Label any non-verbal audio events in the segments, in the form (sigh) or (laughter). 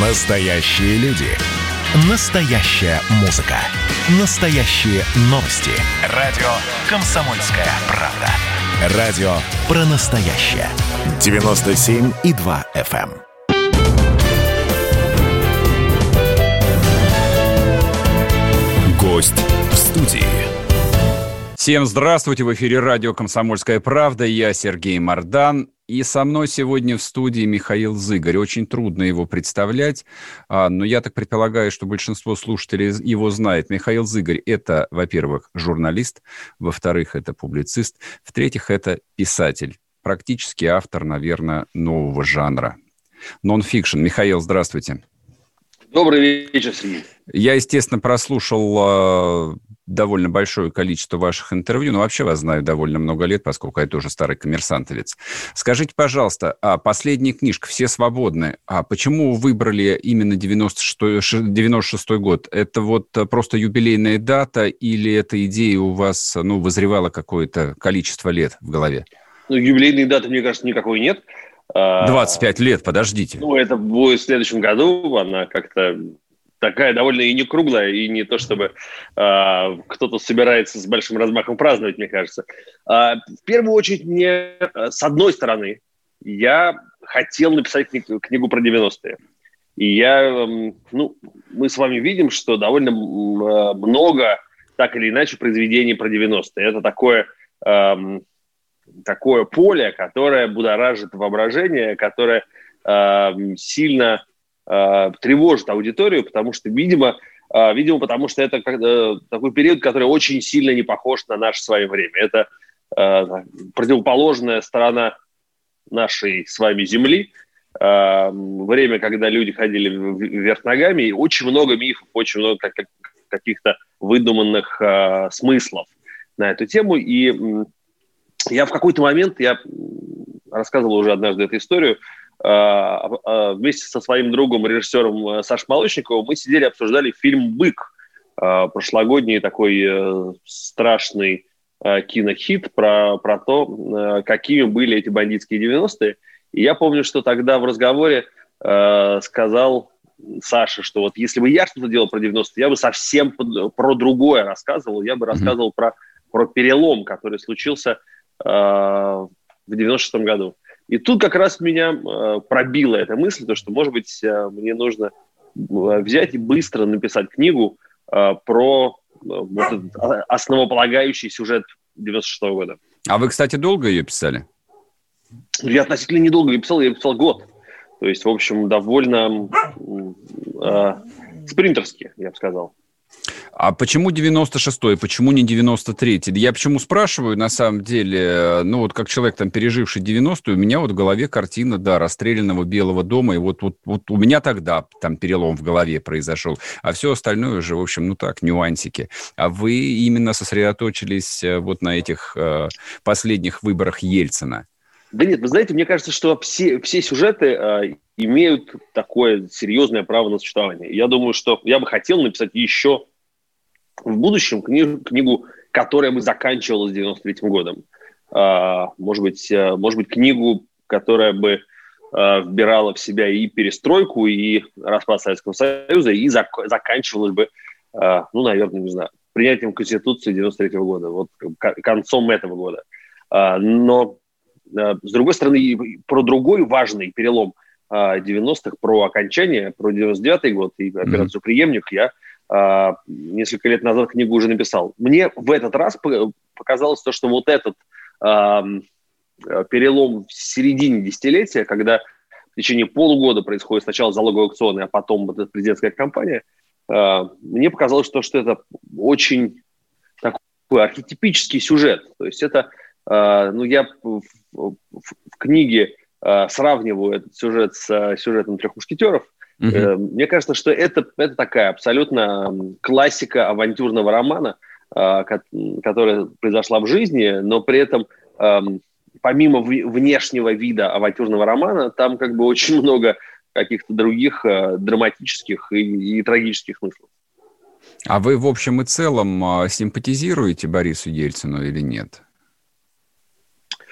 Настоящие люди. Настоящая музыка. Настоящие новости. Радио «Комсомольская правда». Радио про настоящее. 97,2 FM. эм. Гость в студии. Всем здравствуйте! В эфире радио «Комсомольская правда». Я Сергей Мордан. И со мной сегодня в студии Михаил Зыгорь. Очень трудно его представлять, а, но я так предполагаю, что большинство слушателей его знает. Михаил Зыгарь – это, во-первых, журналист, во-вторых, это публицист, в-третьих, это писатель, практически автор, наверное, нового жанра. Нон-фикшн. Михаил, здравствуйте. Добрый вечер, Сергей. Я, естественно, прослушал э, довольно большое количество ваших интервью, но вообще вас знаю довольно много лет, поскольку я тоже старый коммерсантовец. Скажите, пожалуйста, а последняя книжка «Все свободны», а почему вы выбрали именно 96, 96 год? Это вот просто юбилейная дата или эта идея у вас ну, вызревала какое-то количество лет в голове? Ну, юбилейной даты, мне кажется, никакой нет. 25 а, лет, подождите. Ну, это будет в следующем году. Она как-то такая довольно и не круглая, и не то, чтобы э, кто-то собирается с большим размахом праздновать, мне кажется. Э, в первую очередь, мне, с одной стороны, я хотел написать книгу, книгу про 90-е. И я, э, ну, мы с вами видим, что довольно э, много, так или иначе, произведений про 90-е. Это такое... Э, такое поле, которое будоражит воображение, которое э, сильно э, тревожит аудиторию, потому что, видимо, э, видимо, потому что это такой период, который очень сильно не похож на наше с вами время. Это противоположная сторона нашей с вами Земли, время, когда люди ходили вверх ногами, и очень много мифов, очень много как, каких-то выдуманных смыслов на эту тему, и я в какой-то момент, я рассказывал уже однажды эту историю, а, а, вместе со своим другом, режиссером э, Сашей Молочниковым, мы сидели, обсуждали фильм «Бык», а, прошлогодний такой э, страшный э, кинохит про, про то, какими были эти бандитские 90-е. И я помню, что тогда в разговоре сказал Саша, что вот если бы я что-то делал про 90-е, я бы совсем про другое рассказывал, я бы рассказывал mm-hmm. про, про перелом, который случился Э, в 96 году. И тут как раз меня э, пробила эта мысль, то, что, может быть, э, мне нужно взять и быстро написать книгу про вот, основополагающий сюжет 96 -го года. А вы, кстати, долго ее писали? Я относительно недолго ее писал, я писал год. То есть, в общем, довольно э, спринтерски, я бы сказал. А почему 96-й, почему не 93-й? Я почему спрашиваю, на самом деле, ну вот как человек, там, переживший 90-ю, у меня вот в голове картина, да, расстрелянного Белого дома, и вот, вот, вот у меня тогда там перелом в голове произошел, а все остальное уже, в общем, ну так, нюансики. А вы именно сосредоточились э, вот на этих э, последних выборах Ельцина? Да нет, вы знаете, мне кажется, что все, все сюжеты э, имеют такое серьезное право на существование. Я думаю, что я бы хотел написать еще в будущем книгу, книгу которая бы заканчивалась 93 годом. А, может быть, а, может быть, книгу, которая бы а, вбирала в себя и перестройку, и распад Советского Союза, и зак- заканчивалась бы, а, ну, наверное, не знаю, принятием Конституции 93 года, вот концом этого года. А, но, с другой стороны, про другой важный перелом 90-х, про окончание, про 99 год и операцию «Преемник» я несколько лет назад книгу уже написал. Мне в этот раз показалось то, что вот этот э, перелом в середине десятилетия, когда в течение полугода происходит сначала залоговый аукцион, а потом вот эта президентская кампания, э, мне показалось, что, что это очень такой архетипический сюжет. То есть это, э, ну, я в, в, в книге сравниваю этот сюжет с сюжетом «Трех мушкетеров», Uh-huh. Мне кажется, что это, это такая абсолютно классика авантюрного романа, а, которая произошла в жизни, но при этом помимо внешнего вида авантюрного романа, там как бы очень (laughs) много каких-то других а, драматических и, и трагических смыслов. А вы в общем и целом симпатизируете Борису Ельцину или нет?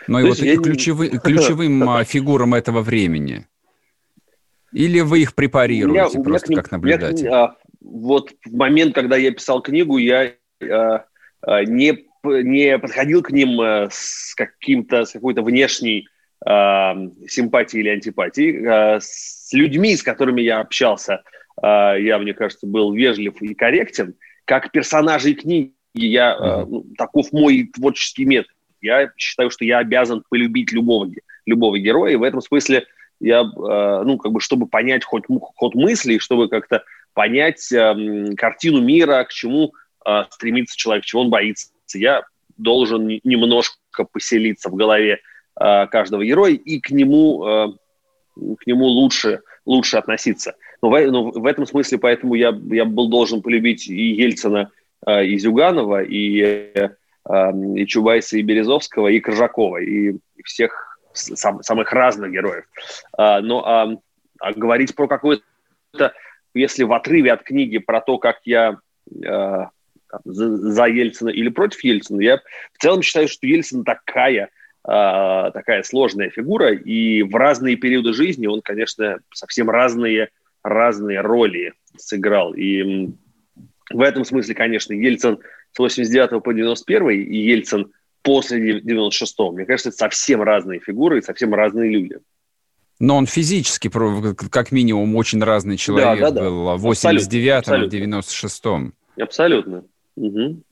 Ну и вот я... (laughs) ключевым, ключевым фигурам этого времени. Или вы их препарируете меня, просто меня, как наблюдатель? Меня, а, вот в момент, когда я писал книгу, я а, а, не, не подходил к ним с каким-то, с какой-то внешней а, симпатией или антипатией. А, с людьми, с которыми я общался, а, я, мне кажется, был вежлив и корректен. Как персонажей книги я, mm-hmm. таков мой творческий метод. Я считаю, что я обязан полюбить любого, любого героя, и в этом смысле я, ну, как бы, чтобы понять хоть ход мыслей, чтобы как-то понять э, картину мира, к чему э, стремится человек, чего он боится. Я должен немножко поселиться в голове э, каждого героя и к нему, э, к нему лучше, лучше относиться. Но в, но в этом смысле поэтому я, я был должен полюбить и Ельцина, э, и Зюганова, и, э, и Чубайса, и Березовского, и Крыжакова, и всех сам, самых разных героев. А, но а, а говорить про какое-то если в отрыве от книги про то, как я э, за Ельцина или против Ельцина, я в целом считаю, что Ельцин такая, э, такая сложная фигура, и в разные периоды жизни он, конечно, совсем разные, разные роли сыграл. И в этом смысле, конечно, Ельцин с 89 по 91 и Ельцин после 96 мне кажется, это совсем разные фигуры и совсем разные люди. Но он физически, как минимум, очень разный человек да, да, да. был в 89-м, в 96-м. Абсолютно. Угу.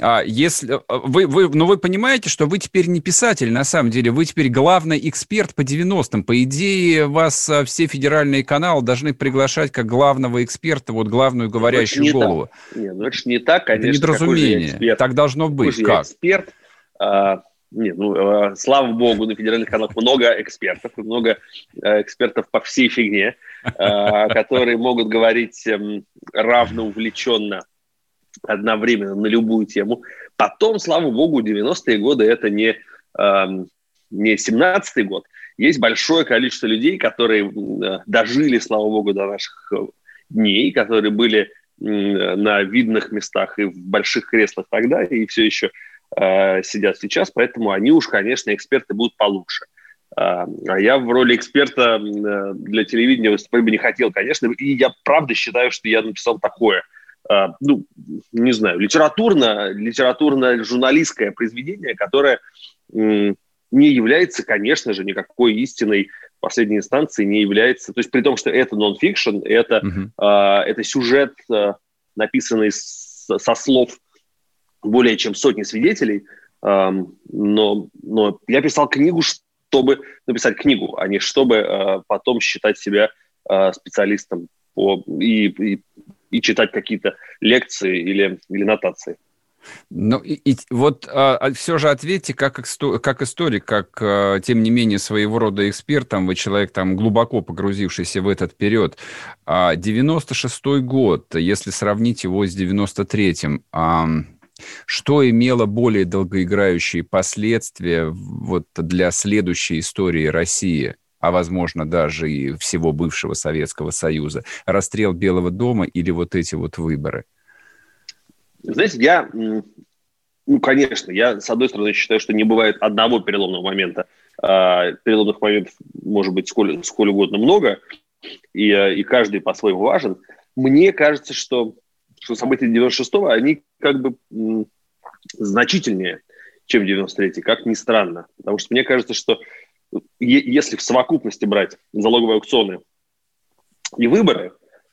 А если а, вы, вы, но вы понимаете, что вы теперь не писатель, на самом деле, вы теперь главный эксперт по 90-м. По идее, вас а, все федеральные каналы должны приглашать как главного эксперта, вот главную говорящую не голову. Так. Не, ну это же не так, конечно. Это недоразумение. Так должно быть. Какой как? эксперт. А, нет, ну, э, слава богу, на федеральных каналах много экспертов, много э, экспертов по всей фигне, э, которые могут говорить э, равно увлеченно одновременно на любую тему. Потом, слава богу, 90-е годы это не, э, не 17-й год. Есть большое количество людей, которые э, дожили, слава богу, до наших э, дней, которые были на видных местах и в больших креслах тогда, и все еще э, сидят сейчас, поэтому они уж, конечно, эксперты будут получше. А, а я в роли эксперта э, для телевидения выступать бы не хотел, конечно, и я правда считаю, что я написал такое, э, ну, не знаю, литературно, литературно-журналистское произведение, которое не является, конечно же, никакой истиной последней инстанции, не является, то есть при том, что это нон-фикшн, это, uh-huh. это сюжет, написанный со слов более чем сотни свидетелей, но, но я писал книгу, чтобы написать книгу, а не чтобы э, потом считать себя э, специалистом по, и, и, и читать какие-то лекции или, или нотации. Ну, и, и вот а, а все же ответьте, как, как историк, как, а, тем не менее, своего рода эксперт, там, вы человек, там, глубоко погрузившийся в этот период. А, 96-й год, если сравнить его с 93-м, а, что имело более долгоиграющие последствия вот для следующей истории России, а возможно даже и всего бывшего Советского Союза? Расстрел Белого дома или вот эти вот выборы? Знаете, я, ну, конечно, я, с одной стороны, считаю, что не бывает одного переломного момента. А, переломных моментов может быть сколь, сколь угодно много, и, и каждый по-своему важен. Мне кажется, что что события 96-го, они как бы значительнее, чем 93-й, как ни странно. Потому что мне кажется, что если в совокупности брать залоговые аукционы и выборы,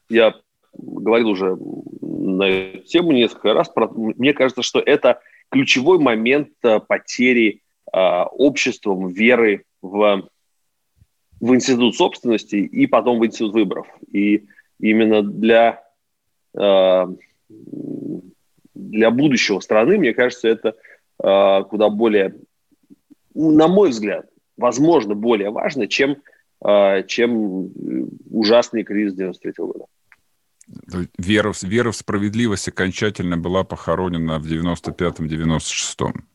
я говорил уже на эту тему несколько раз, мне кажется, что это ключевой момент э, потери э, обществом веры в, в институт собственности и потом в институт выборов. И именно для для будущего страны, мне кажется, это э, куда более, на мой взгляд, возможно, более важно, чем, э, чем ужасный кризис 93 -го года. Вера, вера в справедливость окончательно была похоронена в 95-м, 96-м.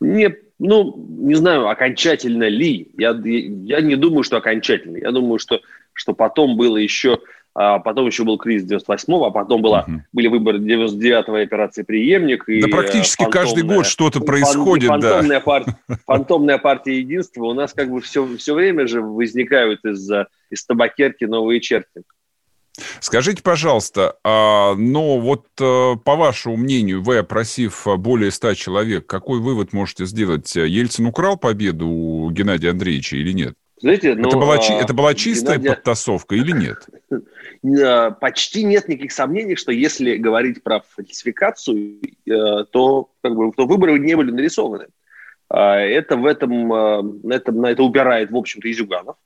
Не, ну, не знаю, окончательно ли. Я, я не думаю, что окончательно. Я думаю, что, что потом было еще а потом еще был кризис 98-го, а потом была, угу. были выборы 99-го операции «Преемник». Да и практически каждый год что-то происходит, фантомная да. Партия, (laughs) фантомная партия единства. У нас как бы все, все время же возникают из, из табакерки новые черти. Скажите, пожалуйста, а, но вот э, по вашему мнению, вы, опросив более ста человек, какой вывод можете сделать? Ельцин украл победу у Геннадия Андреевича или нет? Знаете, ну, это, была, а, это была чистая Геннадия... подтасовка или нет? А, (laughs) почти нет никаких сомнений, что если говорить про фальсификацию, э, то, как бы, то выборы не были нарисованы. А, это в этом, на, этом, на это упирает, в общем-то, и Зюганов.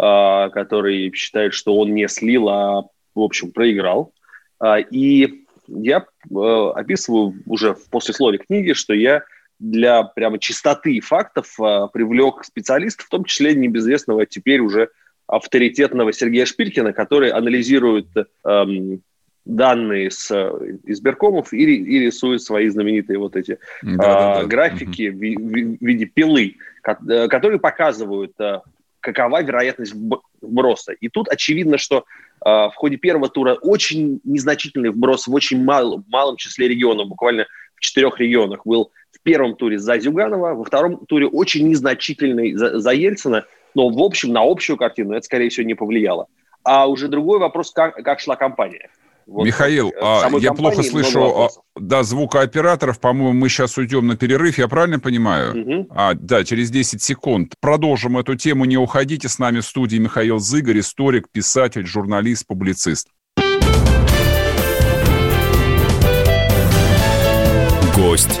А, который считает, что он не слил, а, в общем, проиграл. А, и я э, описываю уже в послесловии книги, что я для прямо чистоты фактов а, привлек специалистов, в том числе небезвестного теперь уже авторитетного Сергея Шпилькина, который анализирует эм, данные с избиркомов и, и рисует свои знаменитые вот эти да, э, да, да. графики угу. в, в, виде пилы, э, которые показывают какова вероятность вброса. И тут очевидно, что э, в ходе первого тура очень незначительный вброс в очень мал, малом числе регионов, буквально в четырех регионах был первом туре за Зюганова, во втором туре очень незначительный за, за Ельцина, но в общем на общую картину это, скорее всего, не повлияло. А уже другой вопрос, как, как шла кампания. Вот, Михаил, а, я плохо слышу а, да, звукооператоров. По-моему, мы сейчас уйдем на перерыв. Я правильно понимаю? Угу. А, да, через 10 секунд. Продолжим эту тему. Не уходите. С нами в студии Михаил Зыгорь, историк, писатель, журналист, публицист. Гость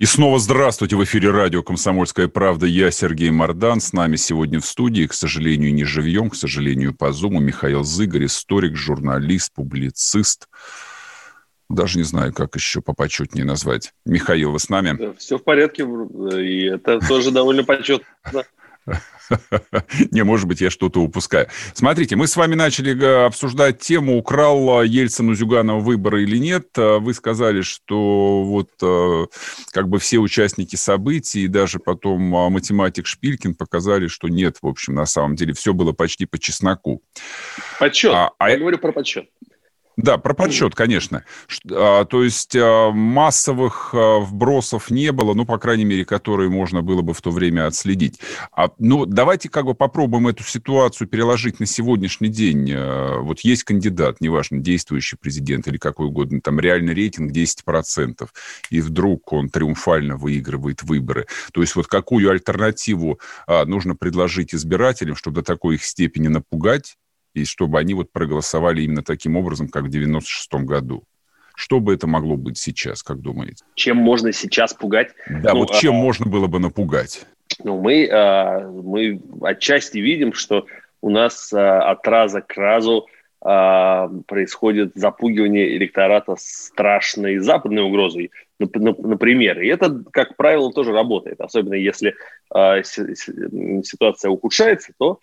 И снова здравствуйте. В эфире радио «Комсомольская правда». Я Сергей Мордан. С нами сегодня в студии, к сожалению, не живьем, к сожалению, по зуму, Михаил Зыгорь, историк, журналист, публицист. Даже не знаю, как еще попочетнее назвать. Михаил, вы с нами? Все в порядке, и это тоже довольно почетно. (laughs) Не, может быть, я что-то упускаю. Смотрите, мы с вами начали э, обсуждать тему, украл Ельцин у Зюганова выборы или нет. Э, вы сказали, что вот э, как бы все участники событий, даже потом математик Шпилькин показали, что нет, в общем, на самом деле все было почти по чесноку. Подсчет. А, а я говорю про подсчет. Да, про подсчет, конечно. А, то есть а, массовых а, вбросов не было, ну, по крайней мере, которые можно было бы в то время отследить. А, ну, давайте как бы попробуем эту ситуацию переложить на сегодняшний день. Вот есть кандидат, неважно, действующий президент или какой угодно, там реальный рейтинг 10%, и вдруг он триумфально выигрывает выборы. То есть вот какую альтернативу нужно предложить избирателям, чтобы до такой их степени напугать, и чтобы они вот проголосовали именно таким образом, как в 96 году. Что бы это могло быть сейчас, как думаете? Чем можно сейчас пугать? Да, ну, вот чем а... можно было бы напугать? Ну, мы, а, мы отчасти видим, что у нас а, от раза к разу а, происходит запугивание электората страшной западной угрозой, например. И это, как правило, тоже работает. Особенно если а, ситуация ухудшается, то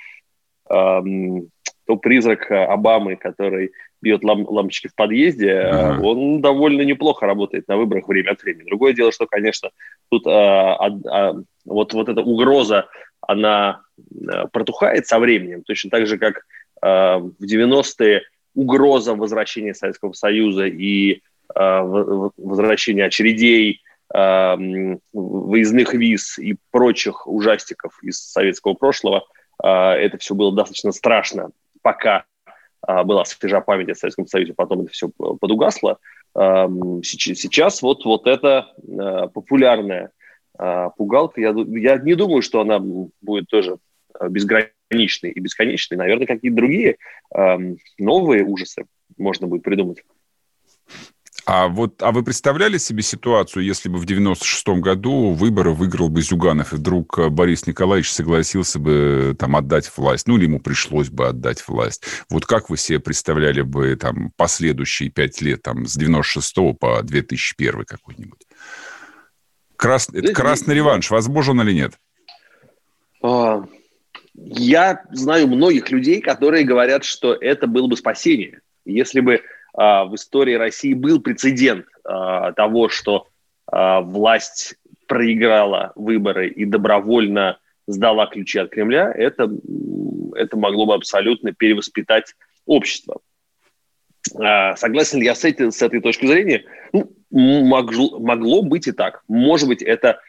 то призрак э, Обамы, который бьет лам лампочки в подъезде, uh-huh. он довольно неплохо работает на выборах время от времени. Другое дело, что, конечно, тут а, а, а, вот, вот эта угроза, она а, протухает со временем, точно так же, как а, в 90-е угроза возвращения Советского Союза и а, возвращения очередей выездных виз и прочих ужастиков из советского прошлого, это все было достаточно страшно, пока была свежа память о Советском Союзе, потом это все подугасло. Сейчас вот, вот это популярная пугалка, я, я не думаю, что она будет тоже безграничной и бесконечной. Наверное, какие-то другие новые ужасы можно будет придумать. А вот, а вы представляли себе ситуацию, если бы в 96-м году выборы выиграл бы Зюганов, и вдруг э, Борис Николаевич согласился бы там отдать власть, ну или ему пришлось бы отдать власть. Вот как вы себе представляли бы там последующие пять лет, там с 96 по 2001 какой-нибудь? Крас... Это красный реванш, возможен или нет? А, я знаю многих людей, которые говорят, что это было бы спасение. Если бы в истории России был прецедент а, того, что а, власть проиграла выборы и добровольно сдала ключи от Кремля, это, это могло бы абсолютно перевоспитать общество. Согласен ли я с, этой, с этой точки зрения? Ну, могло, могло быть и так. Может быть, это,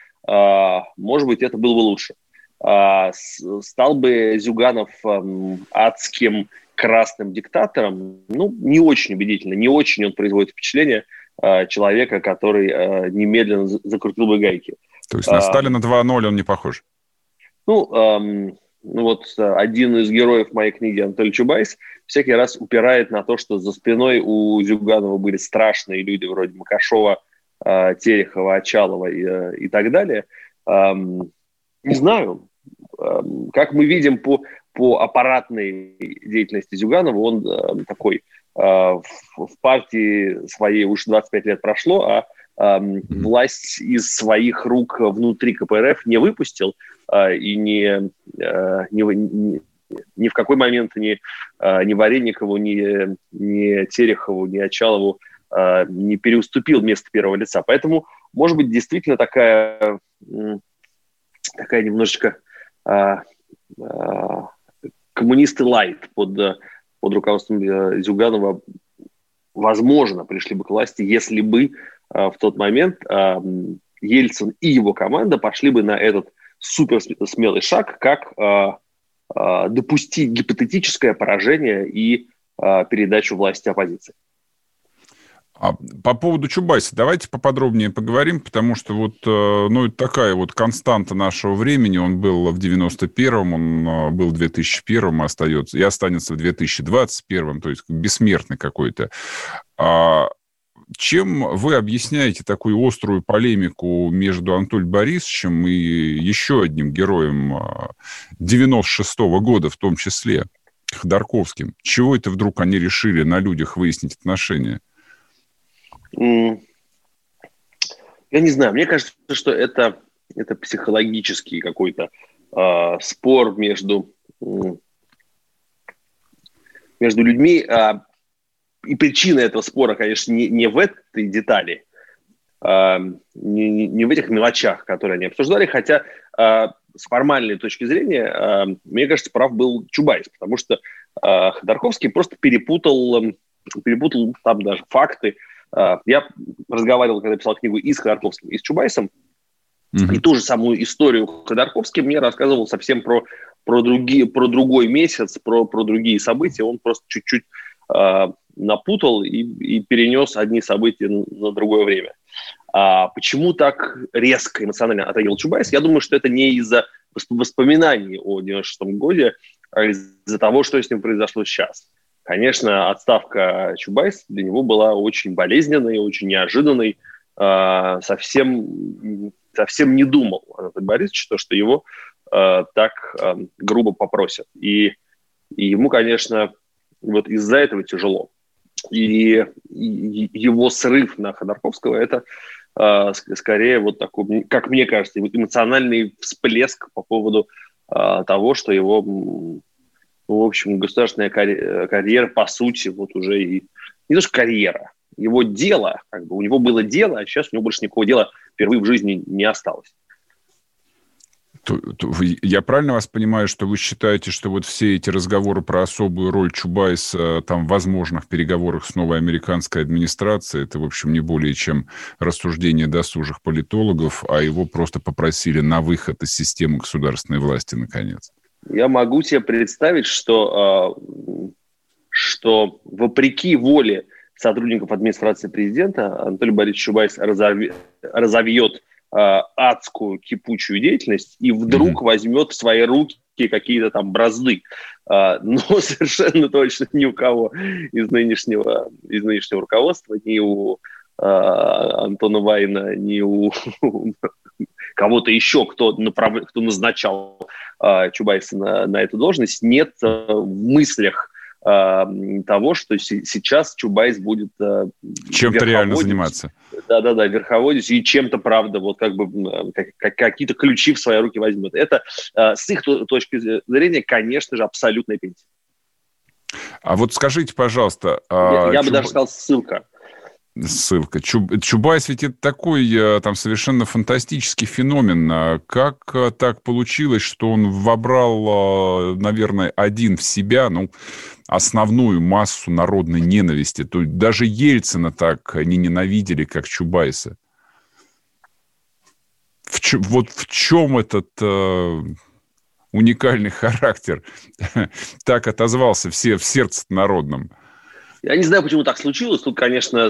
может быть, это было бы лучше. Стал бы Зюганов адским красным диктатором, ну, не очень убедительно, не очень он производит впечатление э, человека, который э, немедленно закрутил бы гайки. То есть на а, Сталина 2.0 он не похож? Ну, эм, ну вот один из героев моей книги, Анатолий Чубайс, всякий раз упирает на то, что за спиной у Зюганова были страшные люди вроде Макашова, э, Терехова, Очалова и, э, и так далее. Эм, не знаю. Как мы видим по по аппаратной деятельности Зюганова он э, такой э, в, в партии своей уж 25 лет прошло, а э, власть из своих рук внутри КПРФ не выпустил э, и не, э, не, не, ни в какой момент ни, э, ни Вареникову, ни, ни Терехову, ни Очалову э, не переуступил место первого лица. Поэтому, может быть, действительно такая, такая немножечко э, коммунисты лайт под, э, под руководством э, Зюганова, возможно, пришли бы к власти, если бы э, в тот момент Ельцин и его команда пошли бы на этот супер смелый шаг, как допустить гипотетическое поражение и передачу власти оппозиции. А по поводу Чубайса давайте поподробнее поговорим, потому что вот, э, ну, такая вот константа нашего времени. Он был в 91-м, он э, был в 2001-м, остается, и останется в 2021-м, то есть бессмертный какой-то. А чем вы объясняете такую острую полемику между Анатолием Борисовичем и еще одним героем 96-го э, года в том числе, Ходорковским? Чего это вдруг они решили на людях выяснить отношения? Я не знаю, мне кажется, что это, это психологический какой-то э, спор между, между людьми. Э, и причина этого спора, конечно, не, не в этой детали, э, не, не в этих мелочах, которые они обсуждали, хотя э, с формальной точки зрения, э, мне кажется, прав был Чубайс, потому что э, Ходорковский просто перепутал, перепутал там даже факты, я разговаривал, когда писал книгу и с Ходорковским, и с Чубайсом, mm-hmm. и ту же самую историю Ходорковский мне рассказывал совсем про, про, другие, про другой месяц, про, про другие события. Он просто чуть-чуть э, напутал и, и перенес одни события на другое время. А почему так резко эмоционально отреагировал Чубайс? Я думаю, что это не из-за воспоминаний о 96 годе, а из-за того, что с ним произошло сейчас. Конечно, отставка Чубайса для него была очень болезненной, очень неожиданной. А, совсем, совсем не думал Анатолий Борисович, то, что его а, так а, грубо попросят. И, и ему, конечно, вот из-за этого тяжело. И, и его срыв на Ходорковского – это скорее вот такой, как мне кажется, эмоциональный всплеск по поводу того, что его в общем, государственная карьера, по сути, вот уже и не то, что карьера, его дело, как бы у него было дело, а сейчас у него больше никакого дела впервые в жизни не осталось. Я правильно вас понимаю, что вы считаете, что вот все эти разговоры про особую роль Чубайса там, в возможных переговорах с новой американской администрацией, это, в общем, не более чем рассуждение досужих политологов, а его просто попросили на выход из системы государственной власти, наконец? Я могу себе представить, что, а, что вопреки воле сотрудников администрации президента Анатолий Борисович Чубайс разовьет э, адскую кипучую деятельность и вдруг mm-hmm. возьмет в свои руки какие-то там бразды. Э, но (laughs) совершенно точно ни у кого из нынешнего, из нынешнего руководства, ни у э, Антона Вайна, ни у кого-то еще, кто, направ... кто назначал э, Чубайса на, на эту должность, нет э, в мыслях э, того, что сейчас Чубайс будет э, чем-то реально заниматься. Да-да-да, верховодить и чем-то, правда, вот как бы как, какие-то ключи в свои руки возьмет. Это э, с их точки зрения, конечно же, абсолютная пенсия. А вот скажите, пожалуйста... Я, я Чуб... бы даже сказал ссылка ссылка. Чуб, Чубайс ведь это такой э, там совершенно фантастический феномен. А как э, так получилось, что он вобрал, э, наверное, один в себя, ну, основную массу народной ненависти? То есть даже Ельцина так не ненавидели, как Чубайса. В, вот в чем этот э, уникальный характер (laughs) так отозвался все в сердце народном? Я не знаю, почему так случилось. Тут, конечно,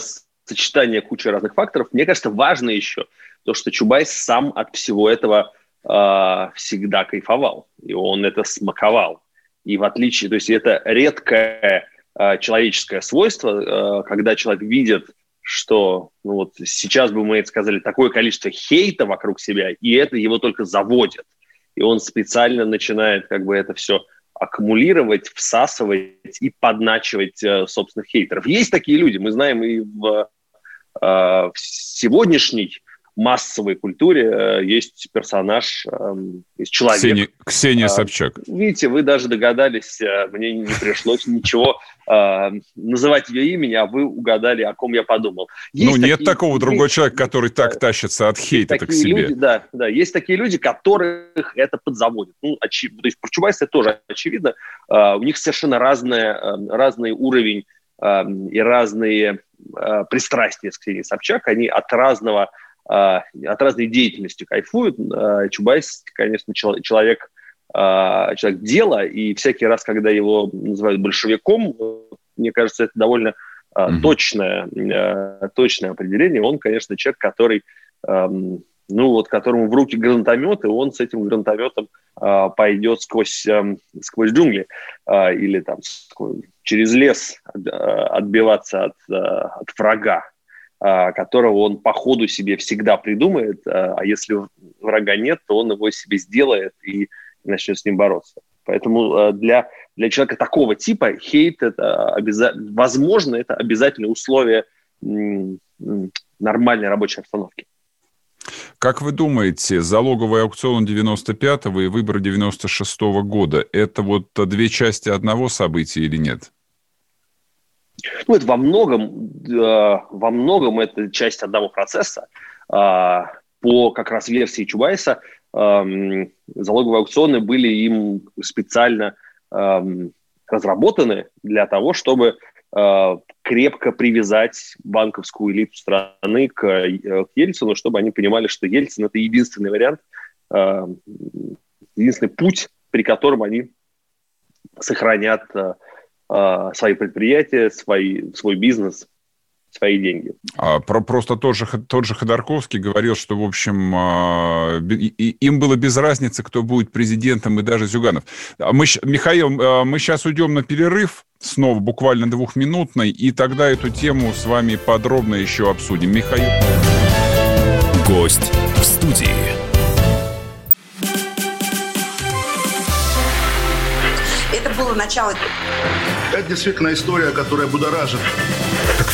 сочетание кучи разных факторов. Мне кажется, важно еще то, что Чубайс сам от всего этого э, всегда кайфовал, и он это смаковал. И в отличие, то есть это редкое э, человеческое свойство, э, когда человек видит, что, ну вот сейчас бы мы это сказали, такое количество хейта вокруг себя, и это его только заводит. И он специально начинает как бы это все аккумулировать, всасывать и подначивать э, собственных хейтеров. Есть такие люди, мы знаем и в в сегодняшней массовой культуре э, есть персонаж, эм, есть человек. Ксения, Ксения э, Собчак. Видите, вы даже догадались, мне не пришлось ничего называть ее имени, а вы угадали, о ком я подумал. Есть ну, такие, нет такого есть, другого человека, который так тащится от хейта к себе. Люди, да, да, есть такие люди, которых это подзаводит. Ну, очи... То есть про Чубайса тоже очевидно. У них совершенно разная, разный уровень и разные Э, пристрастия с Ксенией Собчак, они от разного э, от разной деятельности кайфуют. Э, Чубайс, конечно, человек, человек дела, и всякий раз, когда его называют большевиком, мне кажется, это довольно mm-hmm. точное, точное определение. Он, конечно, человек, который, эм, ну вот, которому в руки гранатомет, и он с этим гранатометом пойдет сквозь, эм, сквозь джунгли или там сквозь, через лес э, отбиваться от, э, от врага, э, которого он по ходу себе всегда придумает, а если врага нет, то он его себе сделает и начнет с ним бороться. Поэтому для, для человека такого типа хейт это обязательно, возможно, это обязательное условие нормальной рабочей обстановки. Как вы думаете, залоговый аукцион 95-го и выборы 96-го года – это вот две части одного события или нет? Ну, это во многом, э, во многом это часть одного процесса. Э, по как раз версии Чубайса э, залоговые аукционы были им специально разработаны для того, чтобы крепко привязать банковскую элиту страны к, э, к Ельцину, чтобы они понимали, что Ельцин – это единственный вариант, э, единственный путь, при котором они сохранят э, э, свои предприятия, свои, свой бизнес, свои деньги. А, про, просто тот же, тот же Ходорковский говорил, что, в общем, э, и, им было без разницы, кто будет президентом, и даже Зюганов. А мы, Михаил, э, мы сейчас уйдем на перерыв, снова буквально двухминутный, и тогда эту тему с вами подробно еще обсудим. Михаил. Гость в студии. Это было начало это действительно история, которая будоражит.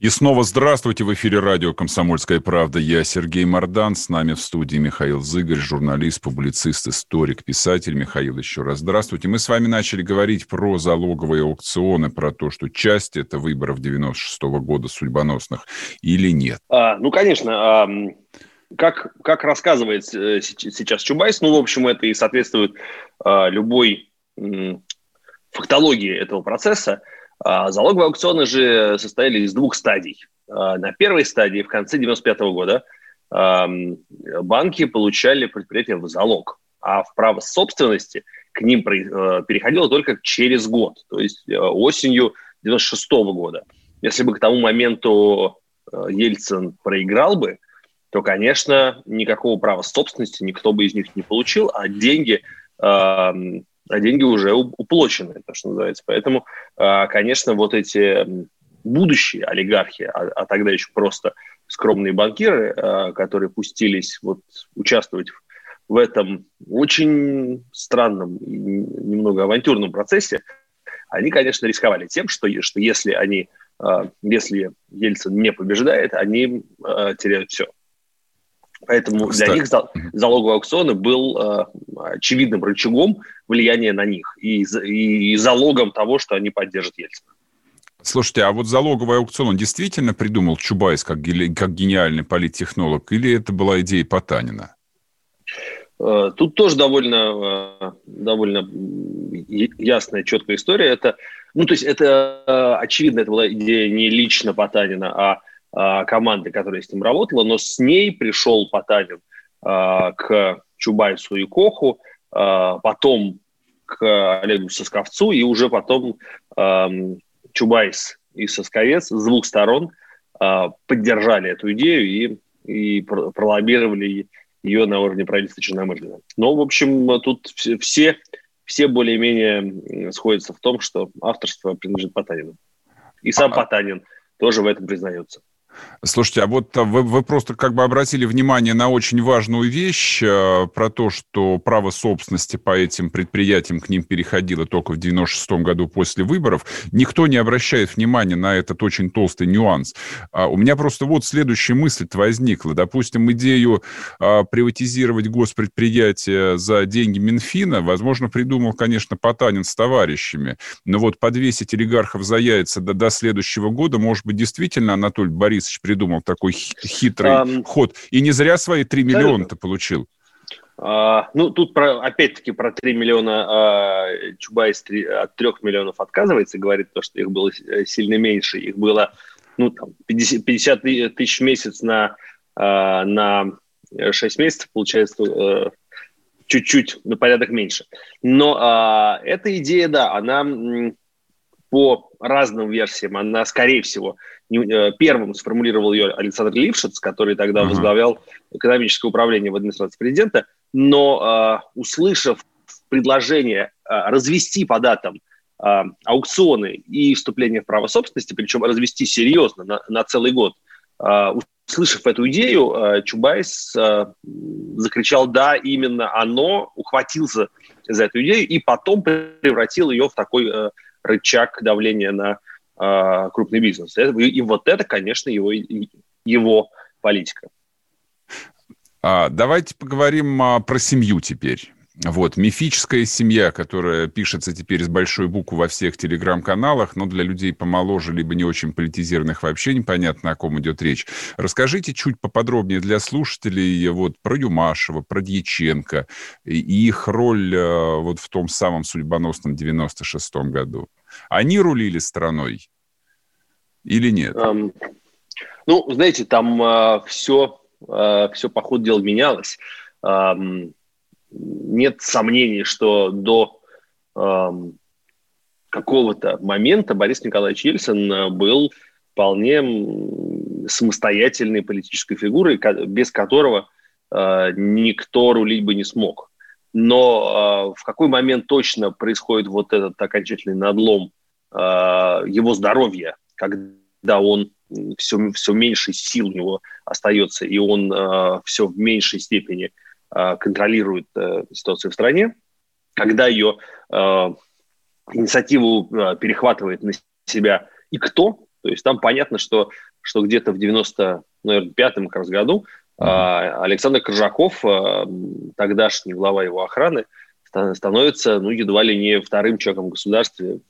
И снова здравствуйте в эфире радио «Комсомольская правда». Я Сергей Мордан. С нами в студии Михаил Зыгорь, журналист, публицист, историк, писатель. Михаил, еще раз здравствуйте. Мы с вами начали говорить про залоговые аукционы, про то, что часть это выборов 96 -го года судьбоносных или нет. А, ну, конечно. А, как, как рассказывает э, сейчас Чубайс, ну, в общем, это и соответствует а, любой м, фактологии этого процесса – залоговые аукционы же состояли из двух стадий. А, на первой стадии, в конце 1995 года, банки получали предприятия в залог, а в право собственности к ним э, переходило только через год, то есть э, осенью 1996 года. Если бы к тому моменту э, Ельцин проиграл бы, то, конечно, никакого права собственности никто бы из них не получил, а деньги а деньги уже уплочены, то, что называется. Поэтому, а, конечно, вот эти будущие олигархи, а, а тогда еще просто скромные банкиры, а, которые пустились вот участвовать в этом очень странном и немного авантюрном процессе, они, конечно, рисковали тем, что, что если они, если Ельцин не побеждает, они теряют все. Поэтому Кстати. для них залоговый аукцион был э, очевидным рычагом влияния на них и, и, и залогом того, что они поддержат Ельцина. Слушайте, а вот залоговый аукцион он действительно придумал Чубайс как, как гениальный политтехнолог, или это была идея Потанина? Э, тут тоже довольно, э, довольно ясная, четкая история. Это, ну, то есть это, э, очевидно, это была идея не лично Потанина, а а, команды, которая с ним работала, но с ней пришел Потанин а, к Чубайсу и Коху, а, потом к Олегу Сосковцу, и уже потом Чубайс и Сосковец с двух сторон поддержали эту идею и, и пролоббировали ее на уровне правительства Черномырдина. Но, в общем, тут все, все более-менее сходятся в том, что авторство принадлежит Потанину. И сам Потанин тоже в этом признается. Слушайте, а вот а, вы, вы просто как бы обратили внимание на очень важную вещь э, про то, что право собственности по этим предприятиям к ним переходило только в 96 году после выборов. Никто не обращает внимания на этот очень толстый нюанс. А у меня просто вот следующая мысль возникла. Допустим, идею а, приватизировать госпредприятие за деньги Минфина, возможно, придумал, конечно, Потанин с товарищами. Но вот подвесить олигархов за яйца до, до следующего года, может быть, действительно Анатолий Борисович Борисович придумал такой хитрый um, ход. И не зря свои 3 миллиона-то получил. А, ну, тут про, опять-таки про 3 миллиона а, Чубайс 3, от 3 миллионов отказывается, говорит то, что их было э, сильно меньше. Их было ну, там, 50, 50 тысяч в месяц на, а, на 6 месяцев, получается, а, чуть-чуть, на порядок меньше. Но эта идея, да, она по разным версиям, она, скорее всего, Э, первым сформулировал ее Александр Лившиц, который тогда uh-huh. возглавлял экономическое управление в администрации президента, но э, услышав предложение э, развести по датам э, аукционы и вступление в право собственности, причем развести серьезно на, на целый год, э, услышав эту идею, э, Чубайс э, закричал «да, именно оно», ухватился за эту идею и потом превратил ее в такой э, рычаг давления на э, крупный бизнес. И вот это, конечно, его, его политика. А, давайте поговорим а, про семью теперь. Вот, мифическая семья, которая пишется теперь с большой буквы во всех телеграм-каналах, но для людей помоложе, либо не очень политизированных вообще непонятно, о ком идет речь. Расскажите чуть поподробнее для слушателей вот, про Юмашева, про Дьяченко и их роль э, вот в том самом судьбоносном 96-м году. Они рулили страной или нет? Um, ну, знаете, там uh, все, uh, все по ходу дела менялось. Um, нет сомнений, что до um, какого-то момента Борис Николаевич Ельцин был вполне самостоятельной политической фигурой, без которого uh, никто рулить бы не смог. Но э, в какой момент точно происходит вот этот окончательный надлом э, его здоровья, когда он все, все меньше сил у него остается, и он э, все в меньшей степени э, контролирует э, ситуацию в стране, когда ее э, инициативу э, перехватывает на себя и кто, то есть там понятно, что, что где-то в 95-м как раз году а, Александр Коржаков, а, тогдашний глава его охраны, становится ну, едва ли не вторым человеком в государстве.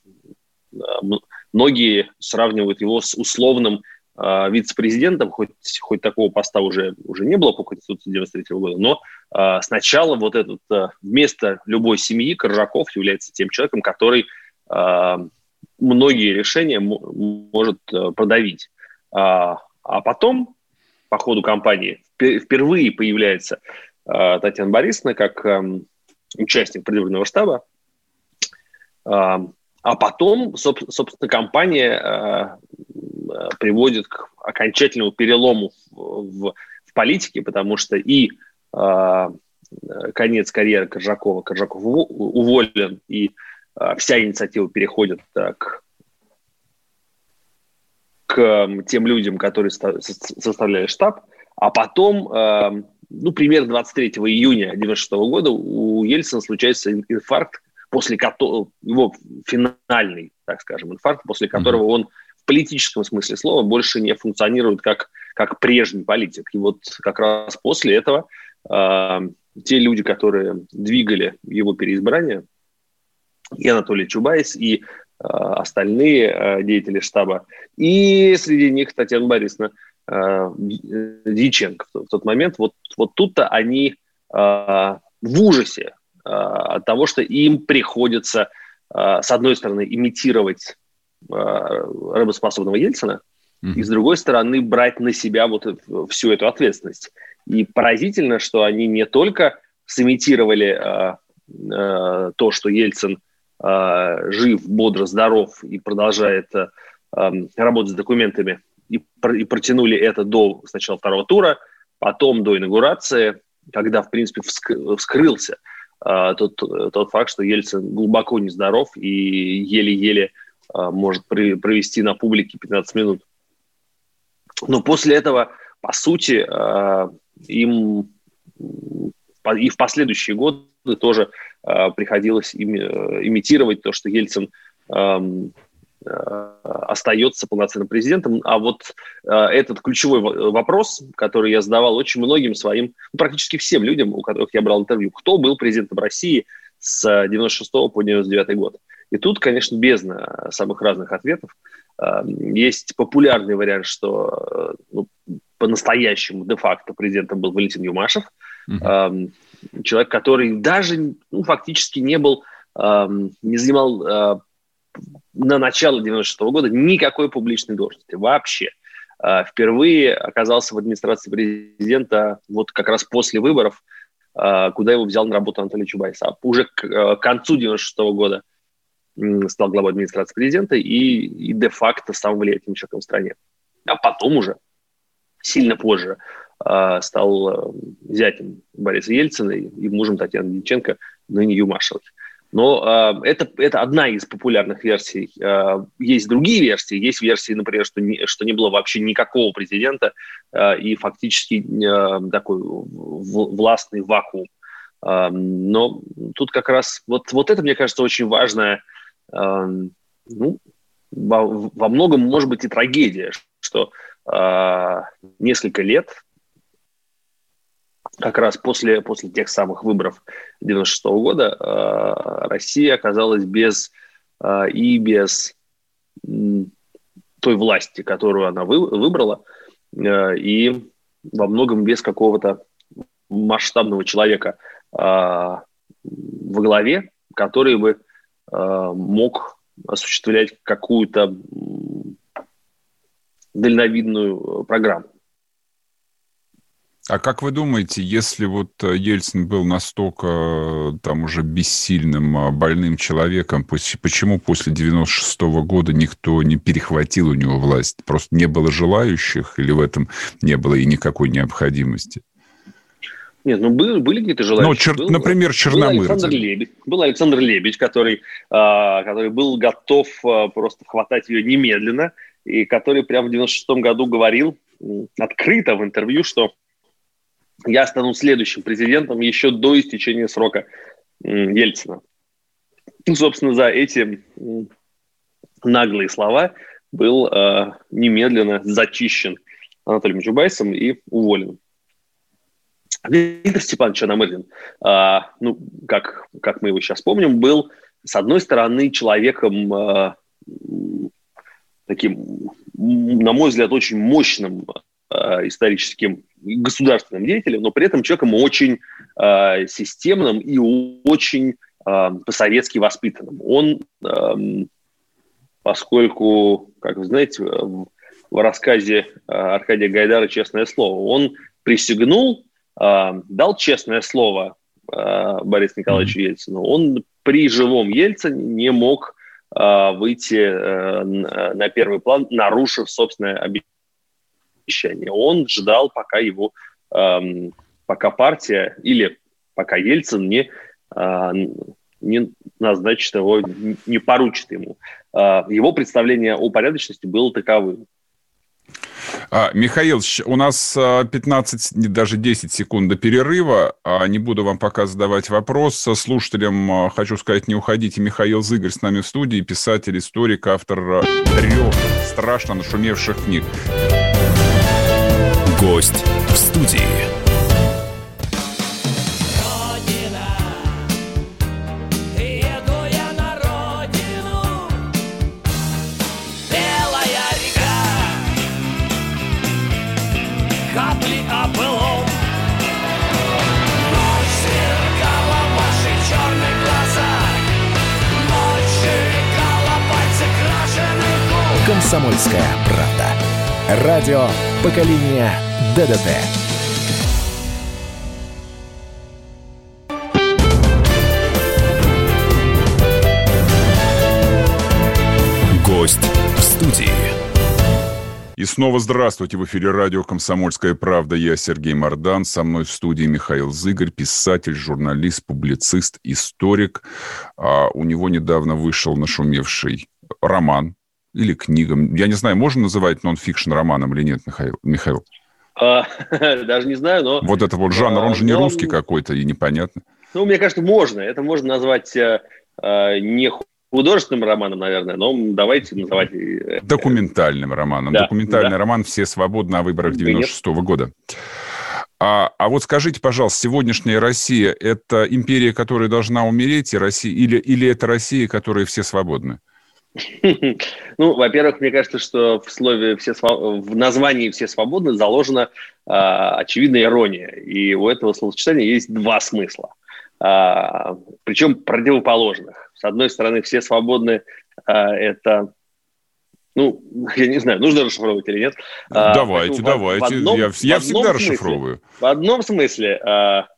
А, многие сравнивают его с условным э, вице-президентом, хоть, хоть такого поста уже, уже не было по Конституции 93 года, но э, сначала вот этот, э, вместо любой семьи Коржаков является тем человеком, который э, многие решения может э, продавить. А, а потом, по ходу кампании, впервые появляется э, Татьяна Борисовна как э, участник предвыборного штаба, э, а потом, собственно, компания э, приводит к окончательному перелому в, в политике, потому что и конец карьеры Коржакова, Коржаков уволен, и вся инициатива переходит к, к тем людям, которые составляли штаб, а потом, э, ну, примерно 23 июня 1996 года у Ельцина случается инфаркт, после которого, его финальный, так скажем, инфаркт, после которого он в политическом смысле слова больше не функционирует как, как прежний политик. И вот как раз после этого э, те люди, которые двигали его переизбрание, и Анатолий Чубайс, и остальные э, деятели штаба, и среди них Татьяна Борисовна э, Дьяченко в тот момент, вот, вот тут-то они э, в ужасе Э, от того, что им приходится, э, с одной стороны, имитировать э, работоспособного Ельцина, mm-hmm. и с другой стороны, брать на себя вот всю эту ответственность. И поразительно, что они не только сымитировали то, что Ельцин жив, бодро, здоров и продолжает работать с документами, и, протянули это до сначала второго тура, потом до инаугурации, когда, в принципе, вскрылся а, тот, тот факт, что Ельцин глубоко нездоров и еле-еле может провести на публике 15 минут. Но после этого, по сути, им и в последующие годы тоже приходилось имитировать то, что Ельцин Э, остается полноценным президентом. А вот э, этот ключевой вопрос, который я задавал очень многим своим, ну, практически всем людям, у которых я брал интервью, кто был президентом России с 96 по 99 год. И тут, конечно, бездна самых разных ответов. Э, есть популярный вариант, что ну, по-настоящему де-факто президентом был Валентин Юмашев, mm-hmm. человек, который даже ну, фактически не был, не занимал на начало 96 -го года никакой публичной должности вообще. А, впервые оказался в администрации президента вот как раз после выборов, а, куда его взял на работу Анатолий Чубайс. А уже к а, концу 96 -го года стал главой администрации президента и, и де-факто самым влиятельным человеком в стране. А потом уже, сильно позже, стал зятем Бориса Ельцина и мужем Татьяны Дьяченко, ныне Юмашевой. Но э, это, это одна из популярных версий. Э, есть другие версии. Есть версии, например, что не, что не было вообще никакого президента э, и фактически э, такой в, властный вакуум. Э, но тут как раз вот, вот это, мне кажется, очень важное. Э, ну, во, во многом, может быть, и трагедия, что э, несколько лет как раз после, после тех самых выборов 96 -го года э, Россия оказалась без э, и без э, той власти, которую она вы, выбрала, э, и во многом без какого-то масштабного человека э, во главе, который бы э, мог осуществлять какую-то дальновидную программу. А как вы думаете, если вот э, Ельцин был настолько э, там уже бессильным, а, больным человеком, почему после 96 -го года никто не перехватил у него власть? Просто не было желающих или в этом не было и никакой необходимости? Нет, ну были, были какие-то желающие. Ну, чер, был, например, Черномырдин. Был Александр Лебедь, был Александр Лебедь который, а, который был готов а, просто хватать ее немедленно, и который прямо в 96 году говорил открыто в интервью, что я стану следующим президентом еще до истечения срока Ельцина. И, собственно, за эти наглые слова был э, немедленно зачищен Анатолием Чубайсом и уволен. Виктор Степанович Анамырдин, э, ну, как, как мы его сейчас помним, был, с одной стороны, человеком э, таким, на мой взгляд, очень мощным э, историческим государственным деятелем, но при этом человеком очень э, системным и очень э, по-советски воспитанным. Он, э, поскольку, как вы знаете, в, в рассказе э, Аркадия Гайдара «Честное слово», он присягнул, э, дал честное слово э, Борису Николаевичу Ельцину. Он при живом Ельцине не мог выйти э, на первый план, нарушив собственное обещание. Он ждал, пока его, э, пока партия или пока Ельцин не, э, не назначит его, не поручит ему. Э, его представление о порядочности было таковым. А, Михаил, у нас 15, а, даже 10 секунд до перерыва. А, не буду вам пока задавать вопрос. Слушателям а, хочу сказать, не уходите. Михаил Зыгорь с нами в студии, писатель, историк, автор трех страшно нашумевших книг. Гость в студии. «Комсомольская правда». Радио поколения ДДТ». Гость в студии. И снова здравствуйте. В эфире радио «Комсомольская правда». Я Сергей Мордан. Со мной в студии Михаил Зыгорь, писатель, журналист, публицист, историк. А у него недавно вышел нашумевший роман или книгам. Я не знаю, можно называть нон-фикшн романом или нет, Михаил? Михаил? А, (laughs) даже не знаю, но... Вот это вот жанр, он же не русский какой-то и непонятно. Ну, мне кажется, можно. Это можно назвать э, э, не художественным романом, наверное, но давайте называть... Э, Документальным романом. Да, Документальный да. роман «Все свободны» о выборах 96 -го года. А, а вот скажите, пожалуйста, сегодняшняя Россия – это империя, которая должна умереть, и Россия, или, или это Россия, которая все свободны? (laughs) Ну, во-первых, мне кажется, что в слове все в названии все свободны заложена а, очевидная ирония, и у этого словосочетания есть два смысла, а, причем противоположных. С одной стороны, все свободны а, это ну, я не знаю, нужно расшифровывать или нет. Давайте, давайте. В одном, я, я всегда смысле, расшифровываю. В одном смысле, а,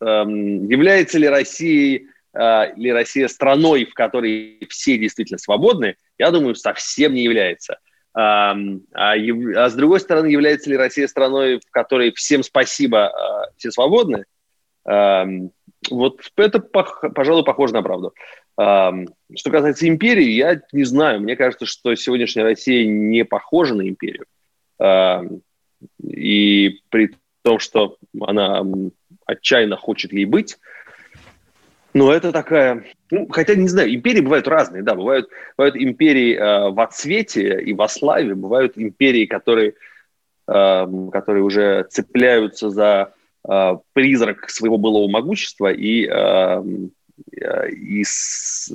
а, является ли Россия э, ли Россия страной, в которой все действительно свободны, я думаю, совсем не является. А, а, а с другой стороны, является ли Россия страной, в которой всем спасибо, а, все свободны? А, вот это, пожалуй, похоже на правду. А, что касается империи, я не знаю. Мне кажется, что сегодняшняя Россия не похожа на империю. А, и при том, что она отчаянно хочет ей быть, но это такая... Ну, хотя, не знаю, империи бывают разные, да, бывают, бывают империи э, в отсвете и во славе, бывают империи, которые, э, которые уже цепляются за э, призрак своего былого могущества и, э, э и с,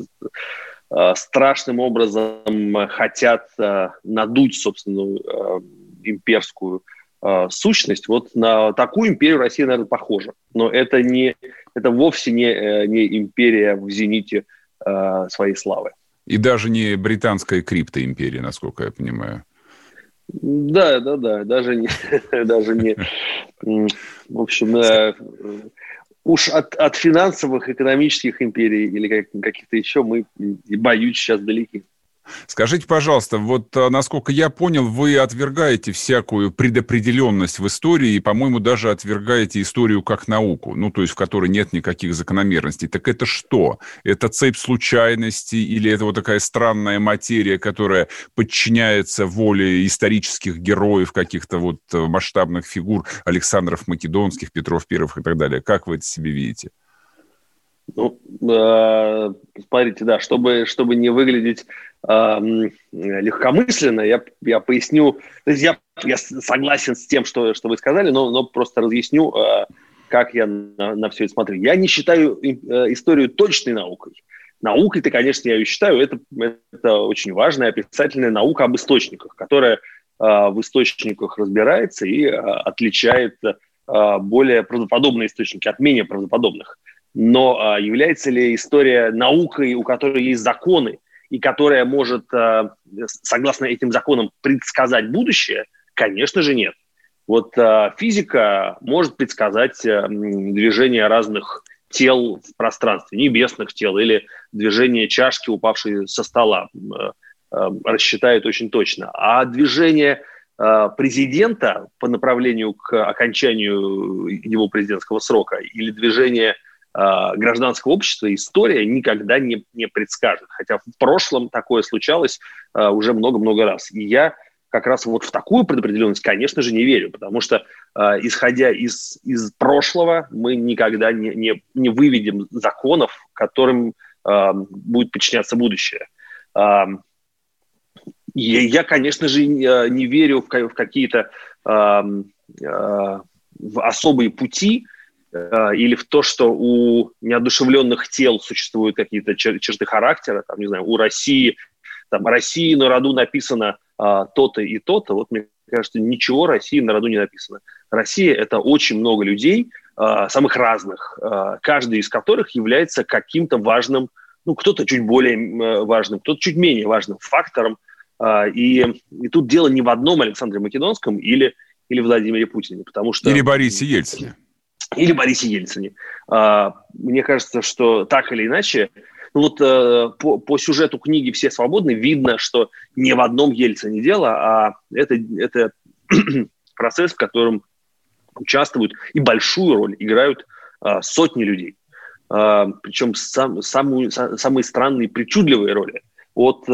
э, страшным образом хотят э, надуть собственную э, имперскую э, сущность. Вот на такую империю Россия, наверное, похожа. Но это не это вовсе не, э, не империя в зените э, своей славы. И даже не британская криптоимперия, насколько я понимаю. Да, да, да, даже не, (laughs) даже не, в общем, э, уж от, от финансовых, экономических империй или каких-то еще мы, боюсь, сейчас далеки. Скажите, пожалуйста, вот а, насколько я понял, вы отвергаете всякую предопределенность в истории и, по-моему, даже отвергаете историю как науку, ну, то есть в которой нет никаких закономерностей. Так это что? Это цепь случайностей или это вот такая странная материя, которая подчиняется воле исторических героев, каких-то вот э, масштабных фигур Александров Македонских, Петров Первых и так далее? Как вы это себе видите? Ну, э, смотрите, да, чтобы, чтобы не выглядеть э, легкомысленно, я, я поясню, то есть я, я согласен с тем, что, что вы сказали, но, но просто разъясню, э, как я на, на все это смотрю. Я не считаю э, историю точной наукой. Наукой-то, конечно, я ее считаю, это, это очень важная описательная наука об источниках, которая э, в источниках разбирается и э, отличает э, более правдоподобные источники от менее правдоподобных. Но а, является ли история наукой, у которой есть законы, и которая может, а, согласно этим законам, предсказать будущее? Конечно же, нет. Вот а, физика может предсказать а, движение разных тел в пространстве, небесных тел или движение чашки, упавшей со стола, а, а, рассчитает очень точно. А движение президента по направлению к окончанию его президентского срока или движение гражданского общества история никогда не, не предскажет. Хотя в прошлом такое случалось uh, уже много-много раз. И я как раз вот в такую предопределенность, конечно же, не верю, потому что, uh, исходя из, из прошлого, мы никогда не, не, не выведем законов, которым uh, будет подчиняться будущее. Я, я, конечно же, не верю в, в какие-то в особые пути, Э, или в то, что у неодушевленных тел существуют какие-то чер- черты характера, там, не знаю, у России, там, России на роду написано а, то-то и то-то, вот мне кажется, ничего России на роду не написано. Россия – это очень много людей, а, самых разных, а, каждый из которых является каким-то важным, ну, кто-то чуть более важным, кто-то чуть менее важным фактором, а, и, и тут дело не в одном Александре Македонском или, или Владимире Путине, потому что... Или Борисе Ельцине или Борисе Ельцине. А, мне кажется, что так или иначе, ну вот э, по, по сюжету книги «Все свободны» видно, что не в одном Ельцине дело, а это, это (clears throat) процесс, в котором участвуют и большую роль играют а, сотни людей. А, причем сам, самую, самые странные, причудливые роли. От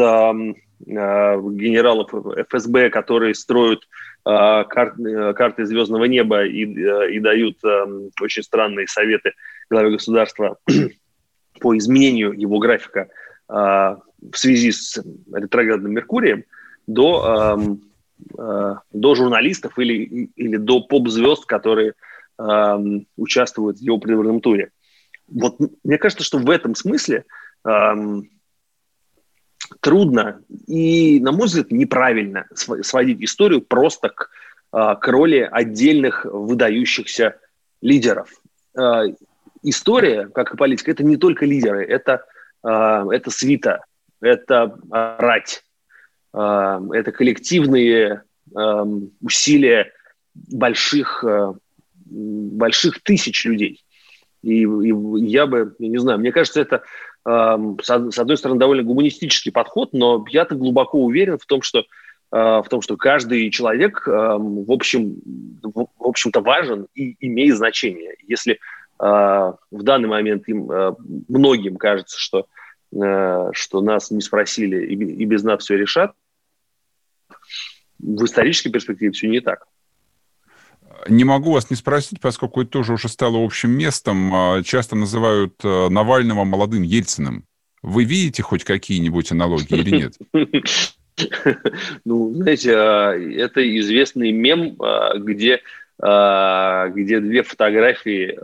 генералов ФСБ, которые строят а, карт, э, карты звездного неба и, э, и дают эм, очень странные советы главе государства (clears throat) по изменению его графика а, в связи с ретроградным Меркурием, до, эм, э, до журналистов или, или до поп-звезд, которые эм, участвуют в его предвыборном туре. Вот мне кажется, что в этом смысле трудно и, на мой взгляд, неправильно сводить историю просто к, а, к роли отдельных выдающихся лидеров. А, история, как и политика, это не только лидеры, это, а, это свита, это рать, это коллективные усилия больших, больших тысяч людей. И, и я бы, я не знаю, мне кажется, это с одной стороны, довольно гуманистический подход, но я-то глубоко уверен в том, что а, в том, что каждый человек в общем, в общем-то важен и имеет значение. Если а, в данный момент им, а, многим кажется, что, что нас не спросили и без нас все решат, в исторической перспективе все не так. Не могу вас не спросить, поскольку это тоже уже стало общим местом. А, часто называют э, Навального молодым Ельциным. Вы видите хоть какие-нибудь аналогии или нет? (laughs) Ну, знаете, а, это известный мем, а, где, где две фотографии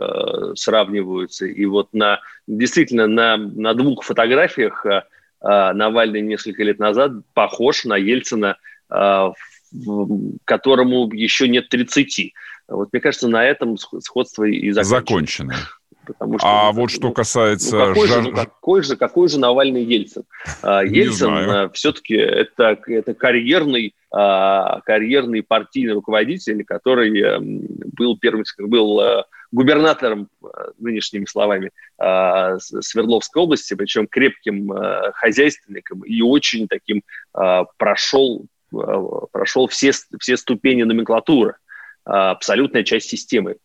сравниваются. И вот на, действительно на, на двух фотографиях Навальный несколько лет назад похож на Ельцина, которому еще нет 30. Вот мне кажется, на этом сходство и закончено. Потому что, а ну, вот что касается... Ну, какой, жар... же, ну, какой, же, какой же Навальный Ельцин? (laughs) А, Ельцин а, все-таки это, это карьерный, а, карьерный партийный руководитель, который эм, был первым, был э, губернатором, э, нынешними словами, Свердловской области, причем крепким э, хозяйственником и очень таким прошел, прошел все, все ступени номенклатуры. А, абсолютная часть системы.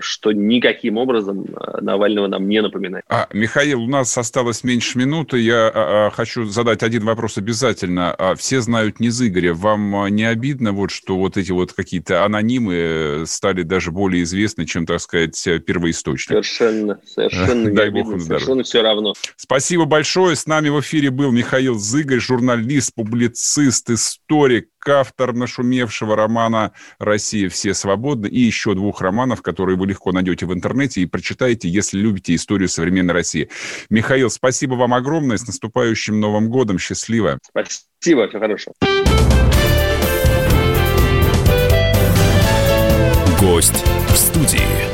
Что никаким образом Навального нам не напоминает. А, Михаил, у нас осталось меньше минуты. Я а, хочу задать один вопрос обязательно. А, все знают не Игоря. Вам не обидно, вот, что вот эти вот какие-то анонимы стали даже более известны, чем, так сказать, первоисточник? Совершенно, совершенно (laughs) не Дай обидно, бог совершенно все равно. Спасибо большое. С нами в эфире был Михаил Зыгарь, журналист, публицист, историк, автор нашумевшего романа «Россия. Все свободны» и еще двух романов, которые вы легко найдете в интернете и прочитаете, если любите историю современной России. Михаил, спасибо вам огромное. С наступающим Новым годом. Счастливо. Спасибо. Всего хорошего. Гость в студии.